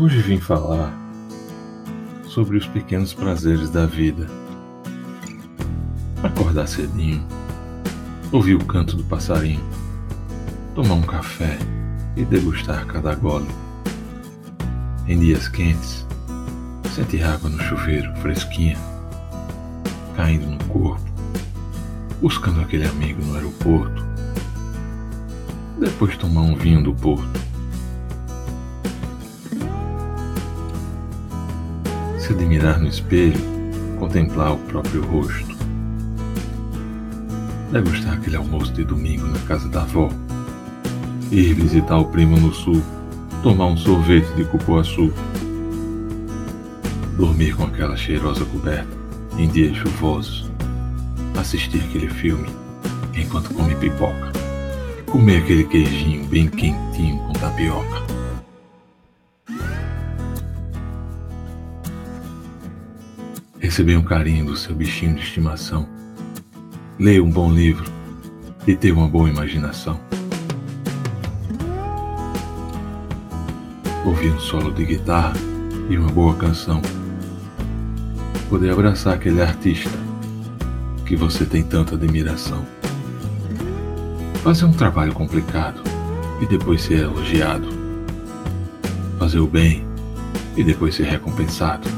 Hoje vim falar sobre os pequenos prazeres da vida. Acordar cedinho, ouvir o canto do passarinho, tomar um café e degustar cada gole. Em dias quentes, sentir água no chuveiro fresquinha, caindo no corpo, buscando aquele amigo no aeroporto. Depois tomar um vinho do porto se admirar no espelho, contemplar o próprio rosto. Degustar aquele almoço de domingo na casa da avó. Ir visitar o primo no sul, tomar um sorvete de cupuaçu. Dormir com aquela cheirosa coberta em dias chuvosos. Assistir aquele filme enquanto come pipoca. Comer aquele queijinho bem quentinho com tapioca. Receber um carinho do seu bichinho de estimação, ler um bom livro e ter uma boa imaginação. Ouvir um solo de guitarra e uma boa canção. Poder abraçar aquele artista que você tem tanta admiração. Fazer um trabalho complicado e depois ser elogiado. Fazer o bem e depois ser recompensado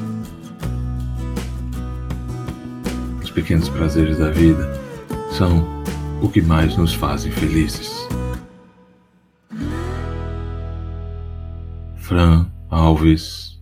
Os pequenos prazeres da vida são o que mais nos fazem felizes. Fran Alves